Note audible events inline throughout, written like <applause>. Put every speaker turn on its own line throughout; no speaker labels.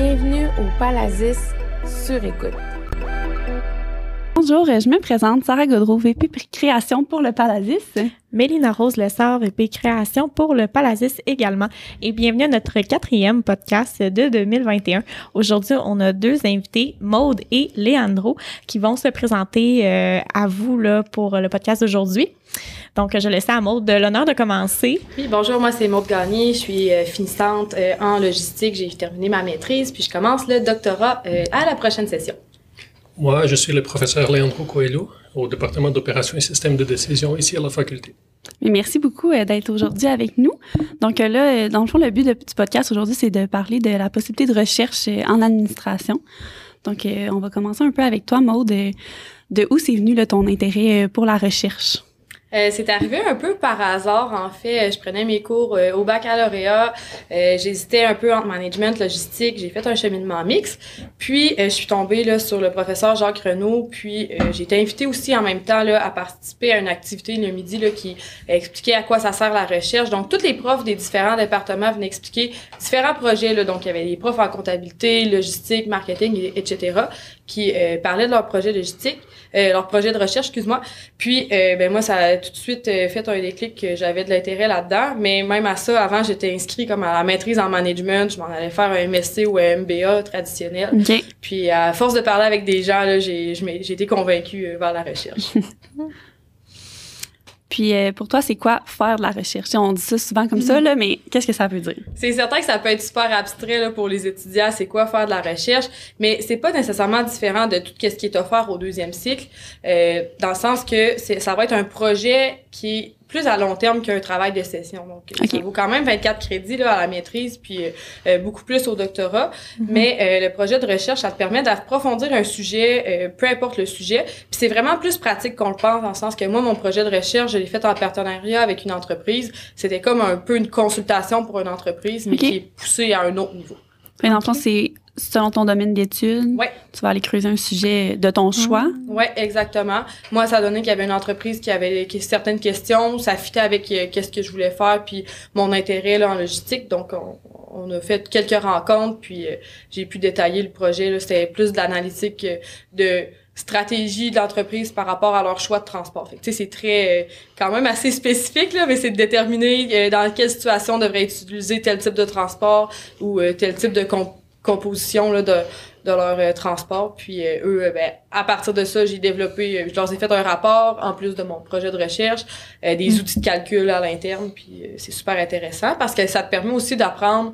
Bienvenue au Palazis sur écoute.
Bonjour, je me présente, Sarah Godreau, VP Création pour le Palazis.
Mélina Rose Lessard, VP Création pour le Palazis également. Et bienvenue à notre quatrième podcast de 2021. Aujourd'hui, on a deux invités, Maude et Leandro, qui vont se présenter euh, à vous là, pour le podcast d'aujourd'hui. Donc, je laisse à Maude de l'honneur de commencer.
Oui, bonjour, moi c'est Maude Gagné, je suis euh, finissante euh, en logistique, j'ai terminé ma maîtrise, puis je commence le doctorat à la prochaine session.
Moi, je suis le professeur Leandro Coelho au département d'opérations et systèmes de décision ici à la faculté.
merci beaucoup euh, d'être aujourd'hui avec nous. Donc euh, là, euh, dans le fond, le but du podcast aujourd'hui, c'est de parler de la possibilité de recherche en administration. Donc, on va commencer un peu avec toi, Maude. De, où c'est venu ton intérêt pour la recherche?
Euh, c'est arrivé un peu par hasard, en fait. Je prenais mes cours euh, au baccalauréat. Euh, J'hésitais un peu entre management, logistique. J'ai fait un cheminement mix. Puis, je suis tombée là, sur le professeur Jacques Renaud. Puis, j'ai été invitée aussi en même temps là, à participer à une activité le midi là, qui expliquait à quoi ça sert la recherche. Donc, tous les profs des différents départements venaient expliquer différents projets. Là. Donc, il y avait des profs en comptabilité, logistique, marketing, etc., qui parlaient de leur projet logistique. Euh, leur projet de recherche, excuse-moi. Puis, euh, ben moi, ça a tout de suite euh, fait un déclic que j'avais de l'intérêt là-dedans. Mais même à ça, avant, j'étais inscrit comme à la maîtrise en management. Je m'en allais faire un MSC ou un MBA traditionnel. Puis, à force de parler avec des gens, là, j'ai, j'ai été convaincue vers la recherche. <laughs>
Puis euh, pour toi, c'est quoi faire de la recherche? On dit ça souvent comme ça, là, mais qu'est-ce que ça veut dire?
C'est certain que ça peut être super abstrait là, pour les étudiants, c'est quoi faire de la recherche, mais c'est pas nécessairement différent de tout ce qui est offert au deuxième cycle, euh, dans le sens que ça va être un projet qui plus à long terme qu'un travail de session. Donc, ça vaut quand même 24 crédits là, à la maîtrise, puis euh, beaucoup plus au doctorat. Mhm. Mais euh, le projet de recherche, ça te permet d'approfondir un sujet, euh, peu importe le sujet. Puis c'est vraiment plus pratique qu'on le pense, dans le sens que moi, mon projet de recherche, je l'ai fait en partenariat avec une entreprise. C'était comme un peu une consultation pour une entreprise, mais qui est poussée à un autre niveau.
Et dans c'est selon ton domaine d'études.
Ouais.
Tu vas aller creuser un sujet de ton choix.
Oui, exactement. Moi, ça a donné qu'il y avait une entreprise qui avait certaines questions, ça fitait avec euh, qu'est-ce que je voulais faire, puis mon intérêt là, en logistique. Donc, on, a fait quelques rencontres, puis euh, j'ai pu détailler le projet. C'était plus de l'analytique euh, de stratégie de l'entreprise par rapport à leur choix de transport. Fait c'est très quand même assez spécifique là, mais c'est de déterminer dans quelle situation on devrait utiliser tel type de transport ou tel type de comp composition là, de, de leur euh, transport. Puis euh, eux, euh, ben, à partir de ça, j'ai développé, je leur ai fait un rapport en plus de mon projet de recherche, des mm. outils de calcul à l'interne. Puis c'est super intéressant parce que ça te permet aussi d'apprendre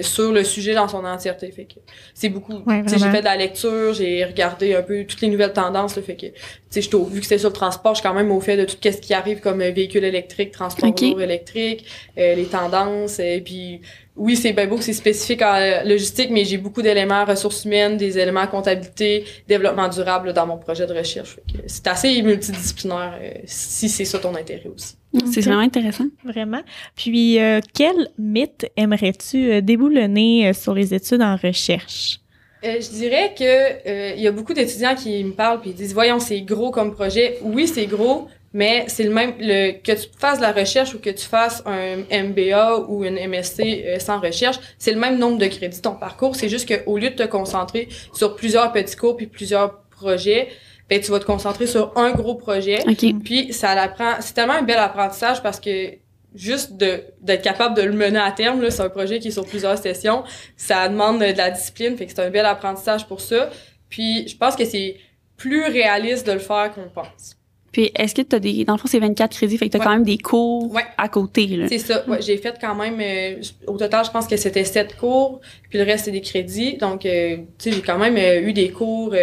sur le sujet dans son entièreté. Fait que c'est beaucoup. j'ai fait de la lecture, j'ai regardé un peu toutes les nouvelles tendances. Là, fait que tu sais, vu que c'est sur le transport, je suis quand même au fait de tout ce qui arrive comme véhicule électrique, transport électrique, les tendances, et puis oui, c'est bien beau, c'est spécifique en logistique, mais j'ai beaucoup d'éléments ressources humaines, des éléments comptabilité, développement durable dans mon projet de recherche. C'est assez multidisciplinaire euh, si c'est ça ton intérêt aussi.
C'est vraiment intéressant.
Vraiment. Puis, euh, quel mythe aimerais-tu euh, déboulonner sur les études en recherche?
je dirais que il y a beaucoup d'étudiants qui me parlent puis ils disent voyons c'est gros comme projet. Oui c'est gros, mais c'est le même le que tu fasses de la recherche ou que tu fasses un MBA ou une MSC euh, sans recherche, c'est le même nombre de crédits ton parcours, c'est juste que au lieu de te concentrer sur plusieurs petits cours puis plusieurs projets, ben tu vas te concentrer sur un gros projet. Puis ça l'apprend, c'est tellement un bel apprentissage parce que juste de d'être capable de le mener à terme là, c'est un projet qui est sur plusieurs sessions, ça demande de la discipline, fait que c'est un bel apprentissage pour ça. Puis je pense que c'est plus réaliste de le faire qu'on pense.
Puis, est-ce que tu as des. Dans le fond, c'est 24 crédits, fait que tu as quand même des cours à côté. Là.
C'est ça. Ouais, j'ai fait quand même. Euh, au total, je pense que c'était 7 cours, puis le reste, c'est des crédits. Donc, euh, tu sais, j'ai quand même euh, eu des cours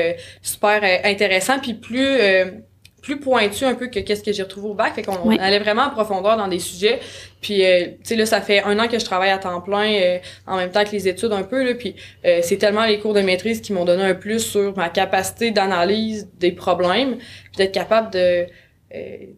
super intéressants, puis plus plus pointu un peu que qu'est-ce que j'ai retrouvé au bac. Fait qu'on allait vraiment en profondeur dans des sujets. Puis, euh, tu sais, là, ça fait un an que je travaille à temps plein euh, en même temps que les études un peu. Là, puis, euh, c'est tellement les cours de maîtrise qui m'ont donné un plus sur ma capacité d'analyse des problèmes, puis d'être capable de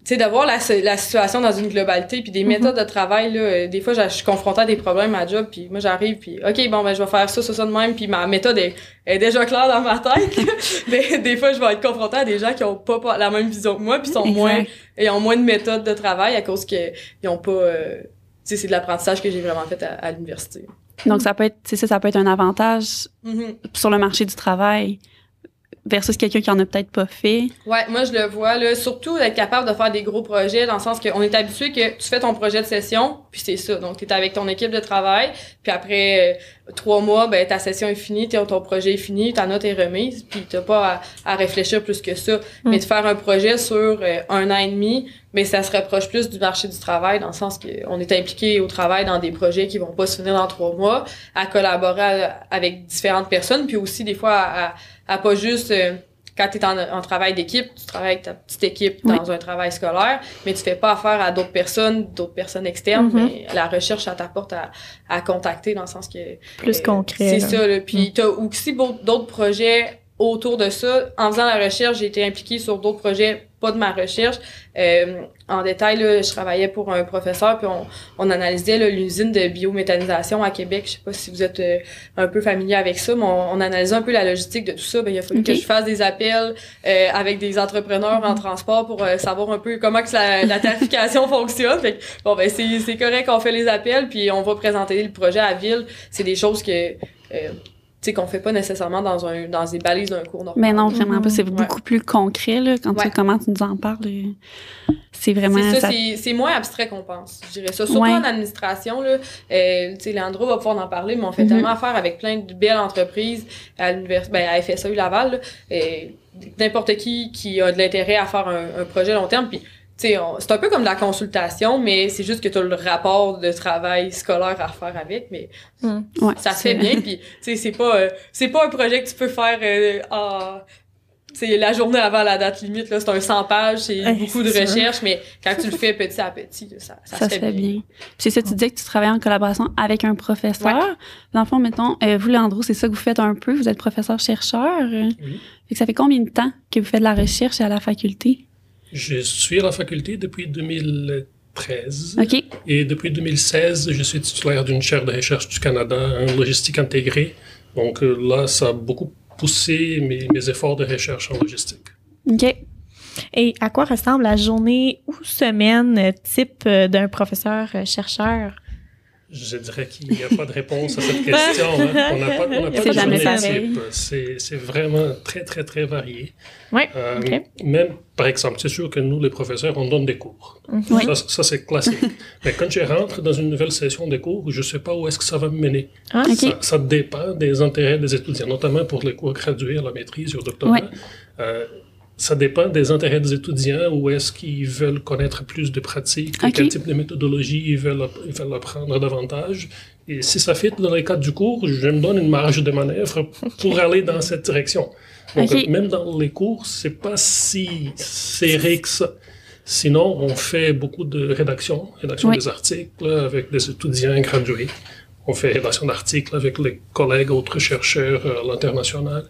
sais d'avoir la, la situation dans une globalité puis des mhm. méthodes de travail là euh, des fois je suis confrontée à des problèmes à job puis moi j'arrive puis OK bon ben je vais faire ça ça ça de même puis ma méthode est, est déjà claire dans ma tête <laughs> mais des fois je vais être confrontée à des gens qui ont pas, la même vision que moi puis sont moins et ont moins de méthodes de travail à cause que ils ont pas euh, tu sais c'est de l'apprentissage que j'ai vraiment fait à, l'université.
Donc, ça peut être, ça, ça peut être un avantage
Mhm.
sur le marché du travail versus quelqu'un qui en a peut-être pas fait.
Ouais, moi je le vois là, surtout d'être capable de faire des gros projets dans le sens qu'on est habitué que tu fais ton projet de session, puis c'est ça. Donc tu es avec ton équipe de travail, puis après euh, trois mois, ben ta session est finie, ton projet est fini, ta note est remise, puis t'as pas à, à réfléchir plus que ça. Mais de faire un projet sur euh, un an et demi, mais ça se rapproche plus du marché du travail dans le sens qu'on est impliqué au travail dans des projets qui vont pas se finir dans trois mois, à collaborer à- avec différentes personnes, puis aussi des fois à, à- à pas juste euh, quand tu es en, en travail d'équipe, tu travailles avec ta petite équipe
Oui.
dans un travail scolaire, mais tu fais pas affaire à d'autres personnes, d'autres personnes externes,
Mhm.
mais la recherche, ça t'apporte à, à contacter dans le sens que
Plus
euh,
concret.
C'est ça. Là. Puis t'as aussi beau- d'autres projets autour de ça. En faisant la recherche, j'ai été impliquée sur d'autres projets, pas de ma recherche. Euh, en détail, là, je travaillais pour un professeur, puis on, on analysait l'usine de biométhanisation à Québec. Je sais pas si vous êtes euh, un peu familier avec ça, mais on, on analysait un peu la logistique de tout ça. Ben, il a fallu que je fasse des appels euh, avec des entrepreneurs en transport pour savoir un peu comment que la, la tarification <laughs> fonctionne. Fait que, bon, ben, c'est c'est correct qu'on fait les appels, puis on va présenter le projet à la ville. C'est des choses que... euh, sais, qu'on fait pas nécessairement dans un dans des balises d'un cours normal.
Mais non, vraiment pas. C'est
Ouais.
beaucoup plus concret, là, quand tu, comment tu nous en parles. euh, C'est vraiment...
C'est ça,
ça-
c'est- c'est moins abstrait qu'on pense, je dirais ça. Surtout
Ouais.
en administration, là, euh, tu sais, Leandro va pouvoir en parler, mais on fait
Mhm.
tellement affaire avec plein de belles entreprises à l'université, ben, à FSAU Laval, là, et n'importe qui qui a de l'intérêt à faire un, un projet long terme, puis c'est un peu comme de la consultation, mais c'est juste que tu as le rapport de travail scolaire à refaire avec, mais
Ouais,
ça se fait bien, puis tu sais, c'est pas, euh, c'est pas un projet que tu peux faire euh, en... C'est la journée avant la date limite, là, c'est un 100 pages, c'est
Ouais,
beaucoup de
c'est sûr.
recherche, mais quand tu le fais petit à petit, ça, ça,
Ça, se fait bien. Puis c'est ça, tu disais que tu travaillais en collaboration avec un professeur. Dans le fond, mettons, euh, vous, Leandro, c'est ça que vous faites un peu. Vous êtes professeur-chercheur.
Oui.
Fait que ça fait combien de temps que vous faites de la recherche à la faculté?
Je suis à la faculté depuis 2013.
OK.
Et depuis 2016, je suis titulaire d'une chaire de recherche du Canada en logistique intégrée. Donc euh, là, ça a beaucoup poussé mes, mes efforts de recherche en logistique.
OK.
Et à quoi ressemble la journée ou semaine euh, type euh, d'un professeur-chercheur?
Je dirais qu'il n'y a pas de réponse à cette <laughs> question. hein. <laughs> On n'a pas, on n'a pas de journée type. C'est c'est vraiment très, très, très varié.
Ouais,
Euh. Même, par exemple, c'est sûr que nous, les professeurs, on donne des cours.
Oui.
Ça, ça, c'est classique. <laughs> Mais quand je rentre dans une nouvelle session de cours, je ne sais pas où est-ce que ça va me mener.
Ah,
OK.
Ça, ça dépend des intérêts des étudiants, notamment pour les cours gradués à la maîtrise ou au doctorat.
Ouais.
Euh, ça dépend des intérêts des étudiants, où est-ce qu'ils veulent connaître plus de pratiques, quel type de méthodologie ils veulent, ils veulent apprendre davantage. Et si ça fit dans le cadre du cours, je me donne une marge de manœuvre pour aller dans cette direction. Donc, même dans les cours, c'est pas si serré que ça. Sinon, on fait beaucoup de rédaction, rédaction
Oui.
des articles avec des étudiants gradués. On fait rédaction d'articles avec les collègues, autres chercheurs euh, à l'international.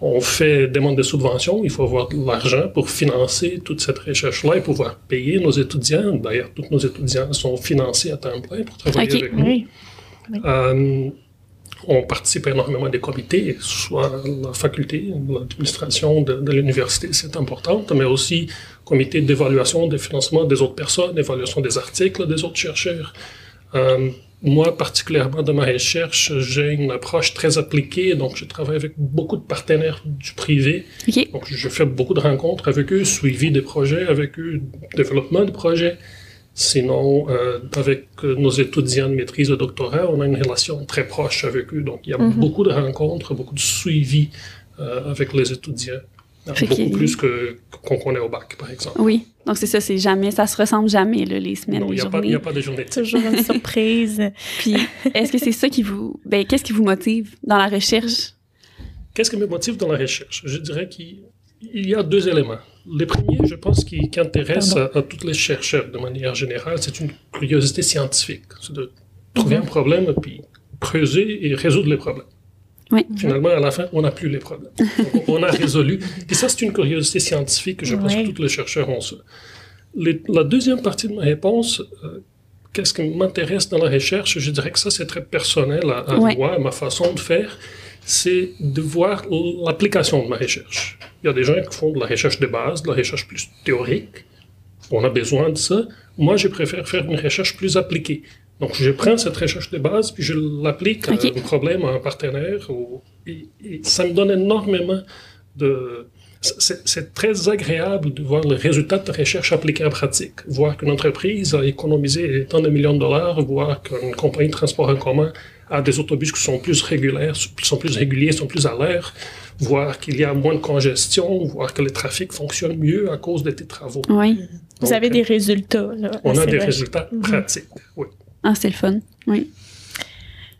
On fait demande de subventions. Il faut avoir de l'argent pour financer toute cette recherche-là et pouvoir payer nos étudiants. D'ailleurs, tous nos étudiants sont financés à temps plein pour travailler avec nous.
Oui.
Euh, on participe énormément à des comités, soit la faculté, l'administration de, de l'université, c'est important, mais aussi comité d'évaluation des financements des autres personnes, évaluation des articles des autres chercheurs. Euh, moi, particulièrement dans ma recherche, j'ai une approche très appliquée, donc je travaille avec beaucoup de partenaires du privé. Donc, je fais beaucoup de rencontres avec eux, suivi des projets avec eux, développement de projets. Sinon, euh, avec euh, nos étudiants de maîtrise de doctorat, on a une relation très proche avec eux. Donc, il y a beaucoup de rencontres, beaucoup de suivi euh, avec les étudiants.
Fait
beaucoup plus que qu'on connaît au bac, par exemple.
Oui. Donc, c'est ça, c'est jamais, ça se ressemble jamais, là, les semaines,
Non, il
les
n'y a, pas- il
journées.
y a pas de journée.
Toujours une <laughs> surprise.
Puis, est-ce que c'est ça qui vous, ben, qu'est-ce qui vous motive dans la recherche?
Qu'est-ce qui me motive dans la recherche? Je dirais qu'il il y a deux éléments. Le premier, je pense, qui, qui intéresse à, à tous les chercheurs de manière générale, c'est une curiosité scientifique. C'est de trouver un problème, puis creuser et résoudre les problèmes.
Oui.
Finalement, à la fin, on n'a plus les problèmes. Donc, <laughs> on a résolu. Et ça, c'est une curiosité scientifique. Je pense que tous les chercheurs ont ça. Les- la deuxième partie de ma réponse, euh, qu'est-ce qui m'intéresse dans la recherche? Je dirais que ça, c'est très personnel à, à
Ouais.
moi, à ma façon de faire. C'est de voir l'application de ma recherche. Il y a des gens qui font de la recherche de base, de la recherche plus théorique. On a besoin de ça. Moi, je préfère faire une recherche plus appliquée. Donc, je prends cette recherche de base, puis je l'applique
Ok.
à un problème, à un partenaire. ou- et, et ça me donne énormément de... C'est très agréable de voir le résultat de recherche appliqué en pratique. Voir qu'une entreprise a économisé tant de millions de dollars, voir qu'une compagnie de transport en commun a des autobus qui sont plus réguliers, sont plus réguliers, sont plus à l'air, voir qu'il y a moins de congestion, voir que le trafic fonctionne mieux à cause de tes travaux.
Oui.
Vous avez des résultats. Là,
On a des
vrai.
résultats
Mhm.
pratiques, oui.
Ah, c'est le fun. Oui.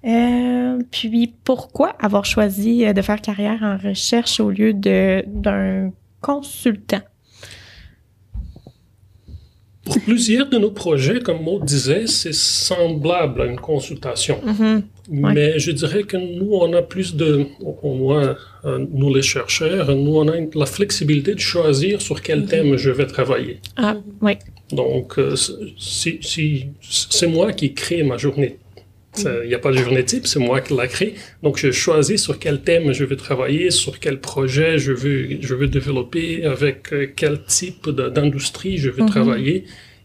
Euh, puis pourquoi avoir choisi de faire carrière en recherche au lieu d'un consultant?
Pour plusieurs de nos projets, comme Maud disait, c'est semblable à une consultation.
Mhm. Ouais.
Mais je dirais que nous, on a plus de, au moins, euh, nous les chercheurs, nous, on a la flexibilité de choisir sur quel thème je vais travailler.
Ah, oui.
Donc, euh, si, si- c'est moi qui crée ma journée. Il n'y a pas de journée type, c'est moi qui la crée. Donc, je choisis sur quel thème je veux travailler, sur quel projet je veux, je veux développer, avec euh, quel type d'industrie je veux
Mhm.
travailler.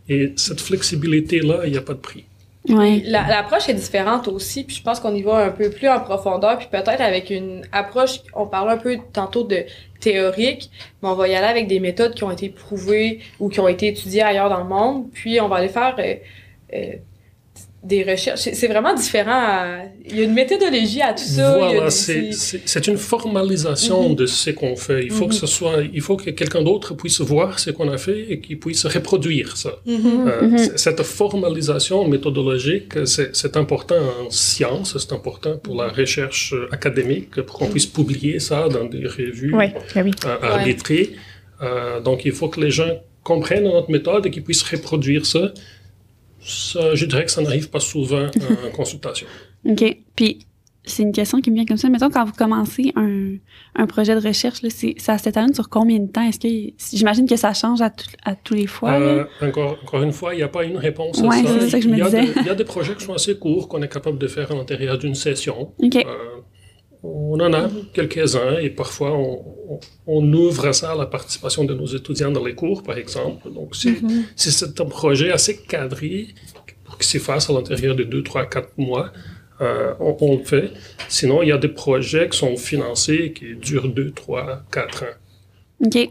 Et cette flexibilité-là, il n'y a pas de prix.
Oui.
La- L'approche est différente aussi, puis je pense qu'on y va un peu plus en profondeur, puis peut-être avec une approche, on parlait un peu tantôt de théorique, mais on va y aller avec des méthodes qui ont été prouvées ou qui ont été étudiées ailleurs dans le monde, puis on va aller faire euh, euh, des recherches. C'est vraiment différent. à- Il y a une méthodologie à tout ça.
Voilà, c'est une formalisation
Mhm.
de ce qu'on fait. Il faut que
Mhm.
ce soit, il faut que quelqu'un d'autre puisse voir ce qu'on a fait et qu'il puisse reproduire ça.
Mhm.
Euh, Cette formalisation méthodologique, c'est important en science, c'est important pour la recherche euh, académique, pour qu'on puisse publier ça dans des revues
oui.
Ouais.
arbitrées. Euh, donc, il faut que les gens comprennent notre méthode et qu'ils puissent reproduire ça. Ça, je dirais que ça n'arrive pas souvent en <laughs> consultation.
OK. Puis, c'est une question qui me vient comme ça. Mettons, quand vous commencez un, un projet de recherche, là, ça s'étalonne sur combien de temps? Est-ce que, j'imagine que ça change à, tout- à tous les fois?
Euh, encore, encore une fois, il n'y a pas une réponse à
Ouais,
ça.
c'est ça que je me disais.
il y a des projets qui sont assez courts qu'on est capable de faire à l'intérieur d'une session.
OK.
Euh, on en a quelques-uns et parfois on, on- on ouvre à ça la participation de nos étudiants dans les cours, par exemple. Donc, si, si c'est un projet assez cadré pour qu'il s'efface à l'intérieur de 2, 3, 4 mois, euh, on, on le fait. Sinon, il y a des projets qui sont financés qui durent 2, 3, 4 ans.
OK.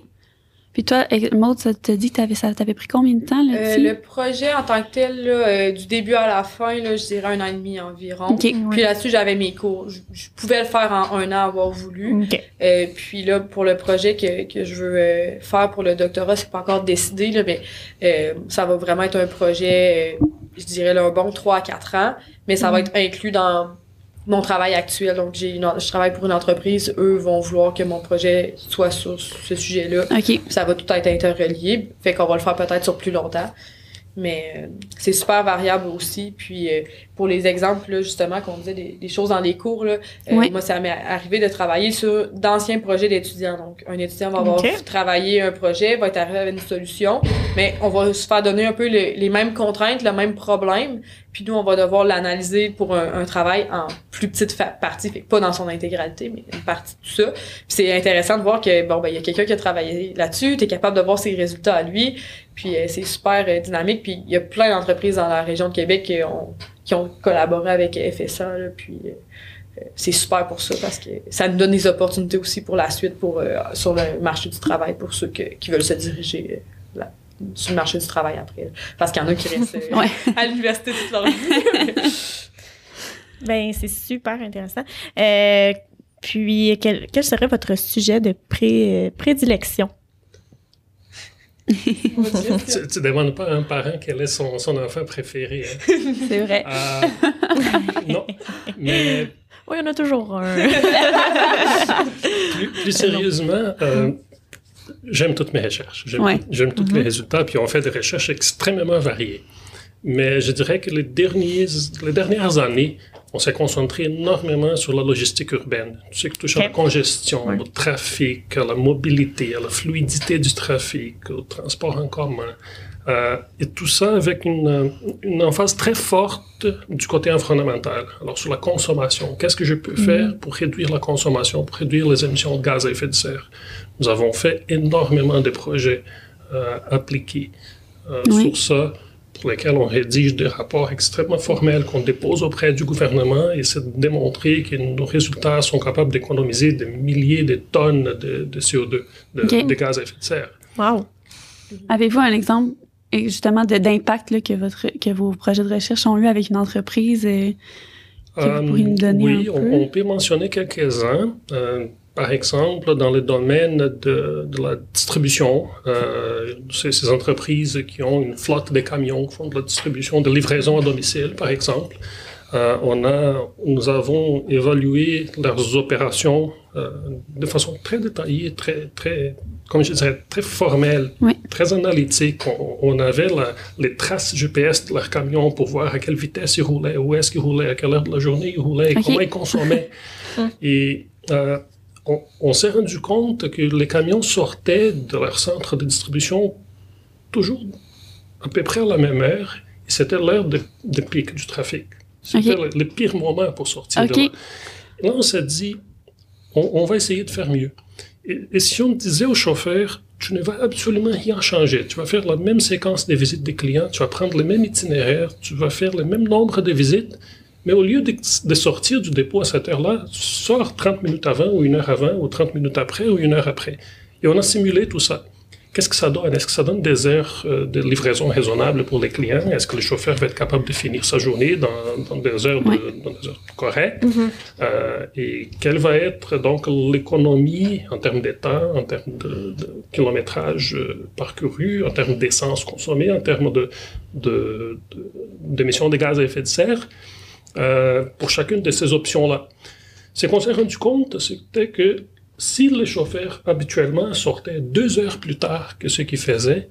Puis toi, eh, Maud, ça te dit que t'avais, ça t'avait pris combien de temps,
Euh,
là-dessus?
le projet en tant que tel, là, euh, du début à la fin, là, je dirais un an et demi environ.
OK.
Puis là-dessus, j'avais mes cours. Je, je pouvais le faire en un an, avoir voulu.
OK.
Euh, puis là, pour le projet que, que je veux euh, faire pour le doctorat, c'est pas encore décidé, là, mais euh, ça va vraiment être un projet, euh, je dirais, là, un bon 3 à 4 ans, mais ça va être inclus dans mon travail actuel. Donc, j'ai une, je travaille pour une entreprise, eux vont vouloir que mon projet soit sur ce sujet-là.
OK.
Puis ça va tout être interrelié, fait qu'on va le faire peut-être sur plus longtemps. Mais euh, c'est super variable aussi. Puis euh, pour les exemples, là, justement, qu'on disait des, des choses dans les cours, là, euh,
Oui.
moi, ça m'est arrivé de travailler sur d'anciens projets d'étudiants. Donc, un étudiant va avoir travaillé un projet, va être arrivé avec une solution, mais on va se faire donner un peu les, les mêmes contraintes, le même problème. Puis nous, on va devoir l'analyser pour un, un travail en plus petite partie, fait pas dans son intégralité, mais une partie de tout ça. Puis c'est intéressant de voir que bon ben il y a quelqu'un qui a travaillé là-dessus, tu es capable de voir ses résultats à lui, puis euh, c'est super euh, dynamique, puis il y a plein d'entreprises dans la région de Québec qui ont, qui ont collaboré avec FSA là, puis euh, c'est super pour ça parce que ça nous donne des opportunités aussi pour la suite pour euh, sur le marché du travail pour ceux que- qui veulent se diriger euh, là, sur le marché du travail après. là. Parce qu'il y en a qui restent <laughs>
Ouais.
à l'université toute leur vie. <laughs>
Ben, c'est super intéressant. Euh, puis, quel, quel serait votre sujet de pré- prédilection?
Tu, tu demandes pas à un parent quel est son, son enfant préféré. hein? <laughs>
C'est vrai.
Euh, non, mais
Oui, il y en a toujours un.
plus, plus sérieusement, euh, j'aime toutes mes recherches. J'aime
Ouais.
Mhm.
les résultats, puis on fait des recherches extrêmement variées. Mais je dirais que les, derniers, les dernières années, on s'est concentré énormément sur la logistique urbaine. Tout ce qui touche à la congestion, au trafic, à la mobilité, à la fluidité du trafic, au transport en commun. Euh, et tout ça avec une, une emphase très forte du côté environnemental. Alors, sur la consommation, qu'est-ce que je peux faire pour réduire la consommation, pour réduire les émissions de gaz à effet de serre? Nous avons fait énormément de projets euh, appliqués euh,
Oui.
sur ça pour lesquels on rédige des rapports extrêmement formels qu'on dépose auprès du gouvernement et c'est de démontrer que nos résultats sont capables d'économiser des milliers de tonnes de, de CO2, de, gaz à effet de serre.
Wow.
Avez-vous un exemple et justement d'impact que, votre, que vos projets de recherche ont eu avec une entreprise? euh, Que vous pourriez nous donner
oui,
un
on,
peu?
on peut mentionner quelques-uns. Euh, par exemple, dans le domaine de, de la distribution, euh, ces, entreprises qui ont une flotte de camions, qui font de la distribution de livraison à domicile, par exemple, euh, on a, nous avons évalué leurs opérations euh, de façon très détaillée, très, très, comme je dirais, très formelle,
Oui.
très analytique. On, on avait la- les traces GPS de leurs camions pour voir à quelle vitesse ils roulaient, où est-ce qu'ils roulaient, à quelle heure de la journée ils roulaient, et
Ok.
comment ils consommaient. <laughs> et euh, on, on s'est rendu compte que les camions sortaient de leur centre de distribution toujours à peu près à la même heure, et c'était l'heure de, de pic du trafic. C'était le, le pire moment pour sortir de là. Et là, on s'est dit, on, on va essayer de faire mieux. Et, et si on disait au chauffeur, tu ne vas absolument rien changer, tu vas faire la même séquence de visites des clients, tu vas prendre le même itinéraire, tu vas faire le même nombre de visites, mais au lieu de, de sortir du dépôt à cette heure-là, sors 30 minutes avant, ou une heure avant, ou 30 minutes après, ou une heure après. Et on a simulé tout ça. Qu'est-ce que ça donne? Est-ce que ça donne des heures euh, de livraison raisonnables pour les clients? Est-ce que le chauffeur va être capable de finir sa journée dans, dans des, heures de-
Ouais.
dans des heures correctes? Euh, et quelle va être donc l'économie en termes de temps, en termes de, de kilométrage euh, parcouru, en termes d'essence consommée, en termes de, de, de- d'émissions de gaz à effet de serre? Euh, pour chacune de ces options-là. Ce qu'on s'est rendu compte, c'était que si le chauffeur habituellement sortait deux heures plus tard que ce qu'il faisait,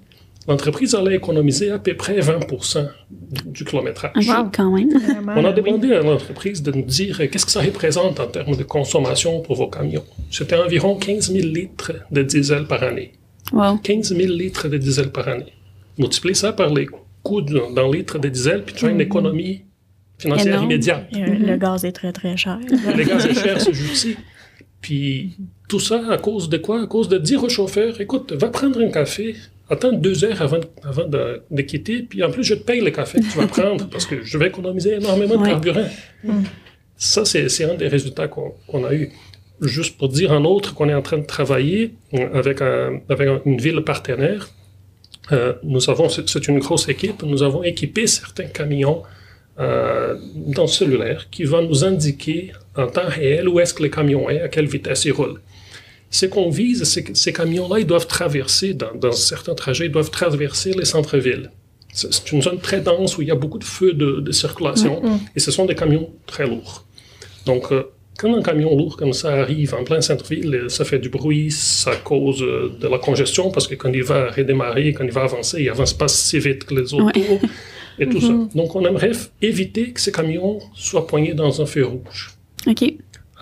l'entreprise allait économiser à peu près 20% du, du kilométrage.
OK, quand même.
Vraiment,
On a demandé à l'entreprise de nous dire euh, qu'est-ce que ça représente en termes de consommation pour vos camions? C'était environ 15 000 litres de diesel par année.
Wow.
15 000 litres de diesel par année. Multiplie ça par les coûts d'un d'un litre de diesel, puis tu as une économie financière
Énorme.
immédiate.
Euh, Le gaz est très, très cher.
Les gaz est cher ce jour-ci. Puis tout ça à cause de quoi? À cause de dire au chauffeur, écoute, va prendre un café, attends deux heures avant, avant de, de quitter, puis en plus je te paye le café que tu vas <laughs> prendre parce que je vais économiser énormément de
Ouais.
carburant. Ça, c'est c'est un des résultats qu'on a eu. Juste pour dire un autre qu'on est en train de travailler euh, avec, un- avec un- une ville partenaire, euh, nous avons, c'est c'est une grosse équipe, nous avons équipé certains camions euh, dans le cellulaire qui va nous indiquer en temps réel où est-ce que le camion est, à quelle vitesse il roule. Ce qu'on vise, c'est que ces camions-là, ils doivent traverser, dans, dans certains trajets, ils doivent traverser les centres-villes. C'est une zone très dense où il y a beaucoup de feux de, de circulation et ce sont des camions très lourds. Donc, euh, quand un camion lourd comme ça arrive en plein centre-ville, euh, ça fait du bruit, ça cause de la congestion parce que quand il va redémarrer, quand il va avancer, il avance pas si vite que les autres
Ouais. <laughs>
et tout ça. Donc, on aimerait éviter que ces camions soient poignés dans un feu rouge.
OK.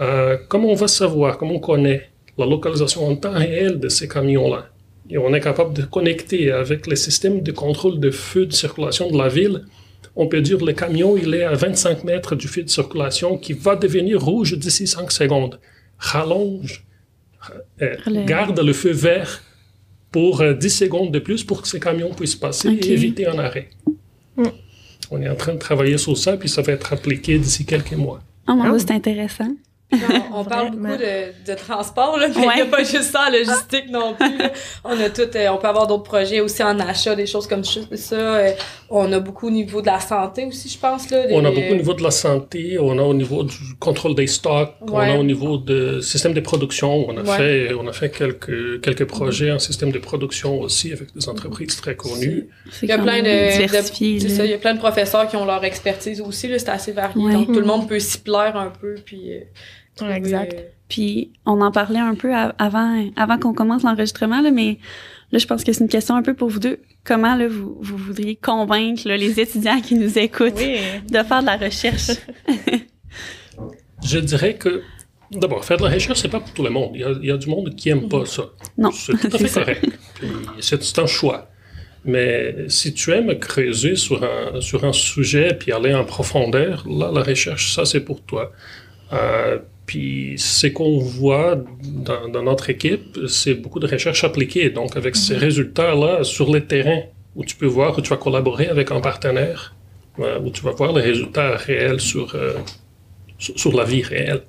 Euh, comment on va savoir, comment on connaît la localisation en temps réel de ces camions-là? Et on est capable de connecter avec les systèmes de contrôle de feu de circulation de la ville. On peut dire le camion, il est à 25 mètres du feu de circulation qui va devenir rouge d'ici 5 secondes. Rallonge, euh,
Le-
garde le feu vert pour euh, 10 secondes de plus pour que ces camions puissent passer et éviter un arrêt. On est en train de travailler sur ça, puis ça va être appliqué d'ici quelques mois.
Oh mon. Dieu, c'est intéressant.
On, <laughs> on parle beaucoup de, de transport, là, mais il n'y a pas juste ça en <laughs> logistique non plus. là. On a tout, euh, on peut avoir d'autres projets aussi en achat, des choses comme ça. Euh, on a beaucoup au niveau de la santé aussi, je pense. Là,
On a beaucoup au niveau de la santé, on a au niveau du contrôle des stocks, on a au niveau du système de production. On a,
Ouais.
fait, on a fait quelques, quelques projets en système de production aussi avec des entreprises très connues.
Il y a plein de, de- ça, il y a plein de professeurs qui ont leur expertise aussi, là, c'est assez varié.
Ouais.
Donc tout le monde peut s'y plaire un peu, puis. euh, trouver,
exact.
Puis on en parlait un peu avant, avant qu'on commence l'enregistrement, là, mais là, je pense que c'est une question un peu pour vous deux. Comment là, vous, vous voudriez convaincre là, les étudiants qui nous écoutent
Oui.
de faire de la recherche? <laughs>
Je dirais que, d'abord, faire de la recherche, c'est pas pour tout le monde. Il y a, il y a du monde qui aime pas ça.
Non,
C'est tout à <laughs>
c'est
fait correct. C'est un choix. Mais si tu aimes creuser sur un, sur un sujet puis aller en profondeur, là, la recherche, ça, c'est pour toi. Euh, puis ce qu'on voit dans, dans notre équipe, c'est beaucoup de recherche appliquée. Donc, avec ces résultats-là sur le terrain, où tu peux voir, où tu vas collaborer avec un partenaire, euh, où tu vas voir les résultats réels sur, euh, sur, sur la vie réelle.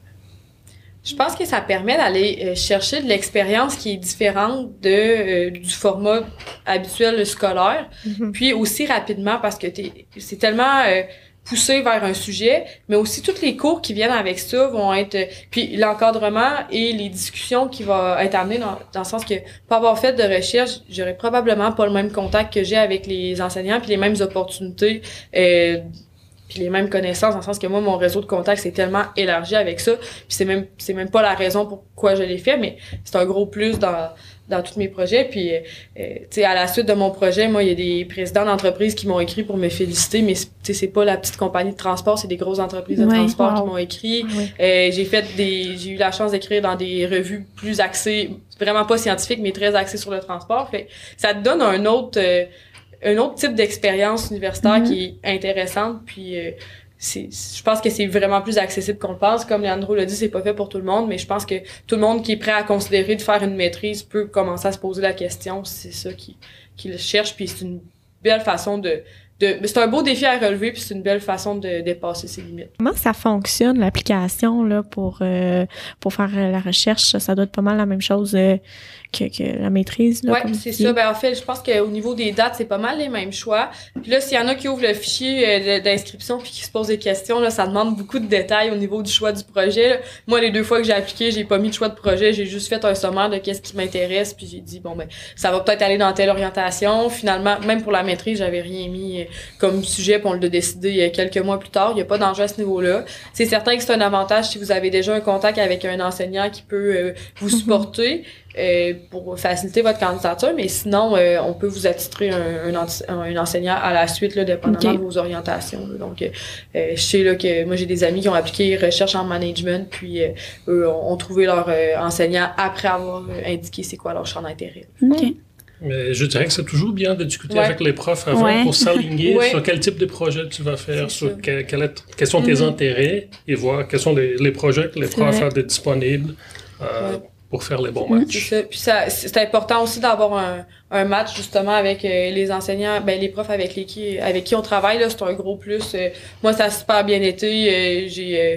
Je pense que ça permet d'aller euh, chercher de l'expérience qui est différente de, euh, du format habituel scolaire,
Mhm.
puis aussi rapidement parce que t'es- c'est tellement euh, poussé vers un sujet, mais aussi tous les cours qui viennent avec ça vont être, euh, puis l'encadrement et les discussions qui vont être amenées dans, dans le sens que pour avoir fait de recherche, j'aurais probablement pas le même contact que j'ai avec les enseignants, puis les mêmes opportunités. euh, puis les mêmes connaissances dans le sens que moi mon réseau de contacts s'est tellement élargi avec ça puis c'est même c'est même pas la raison pourquoi je l'ai fait mais c'est un gros plus dans dans tous mes projets puis euh, tu sais à la suite de mon projet moi il y a des présidents d'entreprises qui m'ont écrit pour me féliciter mais c'est- tu sais c'est pas la petite compagnie de transport c'est des grosses entreprises de transport
wow.
qui m'ont écrit
Oui.
euh, j'ai fait des j'ai eu la chance d'écrire dans des revues plus axées vraiment pas scientifiques mais très axées sur le transport fait ça te donne un autre euh, un autre type d'expérience universitaire
Mhm.
qui est intéressante puis euh, c'est je pense que c'est vraiment plus accessible qu'on le pense comme Leandro l'a dit c'est pas fait pour tout le monde mais je pense que tout le monde qui est prêt à considérer de faire une maîtrise peut commencer à se poser la question c'est ça qui qui le cherche puis c'est une belle façon de c'est un beau défi à relever puis c'est une belle façon de dépasser ses limites
Comment ça fonctionne l'application là pour euh, pour faire euh, la recherche? Ça doit être pas mal la même chose euh, que, que la maîtrise. Comme
c'est ça. Ben, en fait, je pense qu'au niveau des dates, c'est pas mal les mêmes choix. Puis là, s'il y en a qui ouvrent le fichier euh, d'inscription puis qui se posent des questions, là, ça demande beaucoup de détails au niveau du choix du projet. là. Moi, les deux fois que j'ai appliqué, j'ai pas mis de choix de projet, j'ai juste fait un sommaire de qu'est-ce qui m'intéresse, puis j'ai dit bon ben, ça va peut-être aller dans telle orientation. Finalement, même pour la maîtrise, j'avais rien mis comme sujet, puis on l'a décidé euh, quelques mois plus tard. Il y a pas d'enjeu à ce niveau-là. C'est certain que c'est un avantage si vous avez déjà un contact avec un enseignant qui peut euh, vous supporter euh, pour faciliter votre candidature, mais sinon, euh, on peut vous attitrer un, un, enti- un enseignant à la suite, là, dépendamment de vos orientations. là. Donc, euh, je sais là, que moi, j'ai des amis qui ont appliqué recherche en management, puis euh, eux ont, ont trouvé leur euh, enseignant après avoir euh, indiqué c'est quoi leur champ d'intérêt.
OK.
Mais je dirais que c'est toujours bien de discuter
Ouais.
avec les profs avant
Ouais.
pour s'aligner <laughs>
Ouais.
sur quel type de projet tu vas faire, sur quel- est- quels sont tes
Mhm.
intérêts et voir quels sont les, les projets que les profs ont disponibles euh, pour faire les bons
Mhm.
matchs.
C'est ça. Puis ça, c'est c'est important aussi d'avoir un, un match justement avec euh, les enseignants, ben les profs avec les qui avec qui on travaille là, c'est un gros plus. Euh, moi ça a super bien été. Euh, j'ai euh,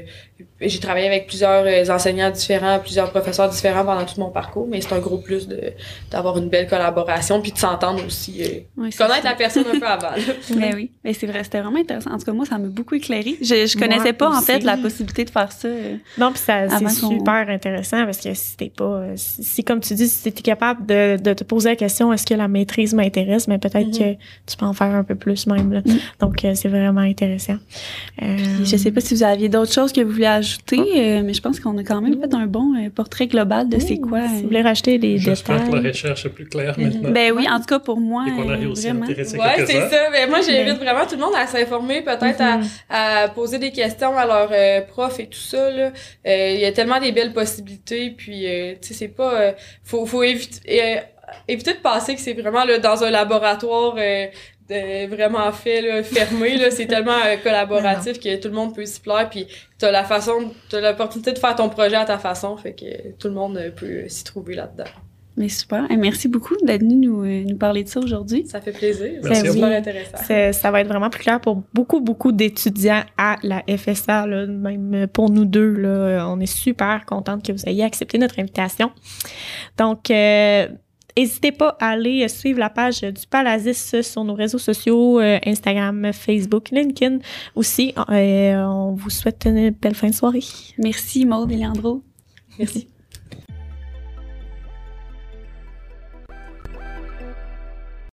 j'ai travaillé avec plusieurs euh, enseignants différents, plusieurs professeurs différents pendant tout mon parcours, mais c'est un gros plus de d'avoir une belle collaboration puis de s'entendre aussi, euh,
c'est
connaître
ça.
la personne un peu avant. là. <laughs>
Ben oui, mais c'est vrai, c'était vraiment intéressant. En tout cas, moi, ça m'a beaucoup éclairé. Je, je connaissais
Moi
pas, en fait, la possibilité de faire ça. euh,
Non, puis ça c'est super intéressant parce que si t'es pas si, si, comme tu dis si t'es capable de, de te poser la question est-ce que la maîtrise m'intéresse, mais peut-être
Mhm.
que tu peux en faire un peu plus même là.
Mhm.
Donc euh, c'est vraiment intéressant. Euh,
Puis Je sais pas si vous aviez d'autres choses que vous voulez ajouter, euh, mais je pense qu'on a quand même fait un bon euh, portrait global de c'est quoi.
Si
euh,
vous voulez rajouter des
J'espère que la
détails.
recherche est plus claire
Mhm.
maintenant.
Ben oui, en tout cas pour moi,
et qu'on a
euh,
réussi à
vraiment.
Ouais, c'est ça. Mais moi, j'invite vraiment tout le monde à s'informer, peut-être à, à poser des questions à leurs euh, profs et tout ça. là. Euh, Il y a tellement des belles possibilités. Puis, euh, tu sais, c'est pas... euh, faut faut éviter, euh, éviter de penser que c'est vraiment là, dans un laboratoire euh, de- vraiment fait, là, fermé. là. C'est tellement euh, collaboratif que tout le monde peut s'y plaire. Puis, t'as la façon... T'as l'opportunité de faire ton projet à ta façon. Fait que tout le monde euh, peut s'y trouver là-dedans.
Mais super. Et merci beaucoup d'être venu nous, nous parler de ça aujourd'hui.
Ça fait plaisir. C'est super intéressant.
Ça va être vraiment plus clair pour beaucoup, beaucoup d'étudiants à la FSA, là, même pour nous deux. Là, on est super contente que vous ayez accepté notre invitation. Donc, euh, n'hésitez pas à aller suivre la page du Palazis sur nos réseaux sociaux, euh, Instagram, Facebook, LinkedIn aussi. Euh, on vous souhaite une belle fin de soirée.
Merci Maude et Leandro.
Merci.